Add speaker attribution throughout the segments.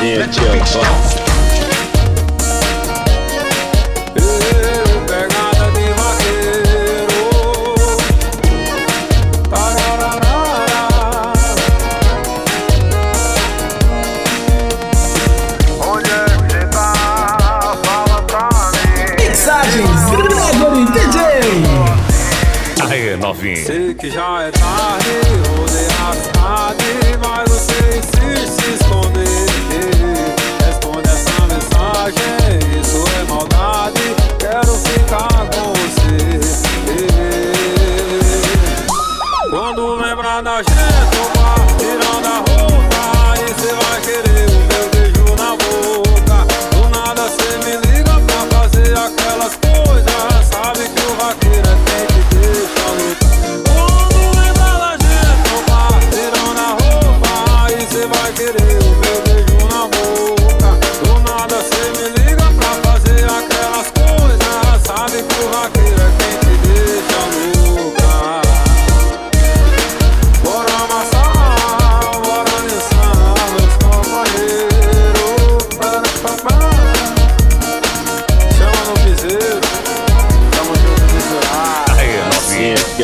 Speaker 1: cabecinha de avó. Tá, é tá? Sei que já é tarde,
Speaker 2: 看
Speaker 3: 到现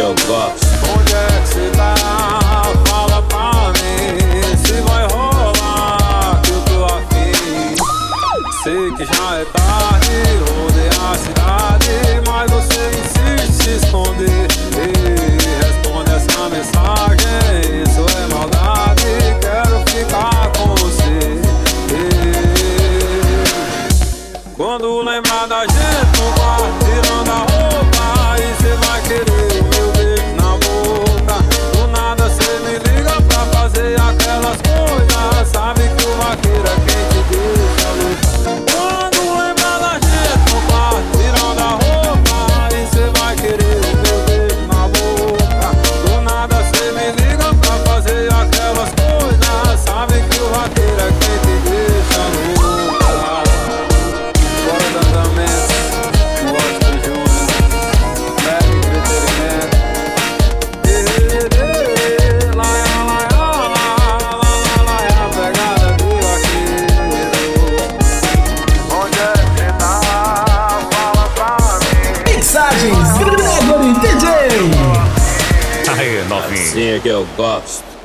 Speaker 3: eu gosto.
Speaker 1: Onde é que se tá? Fala pra mim se vai rolar que eu tô aqui. Sei que já é tarde, rodei é a cidade, mas você insiste em se esconder. E responde essa mensagem, isso é maldade, quero ficar com você. E quando lembrar da gente no quarto, tirando a
Speaker 2: nothing.
Speaker 3: Assim é que eu gosto.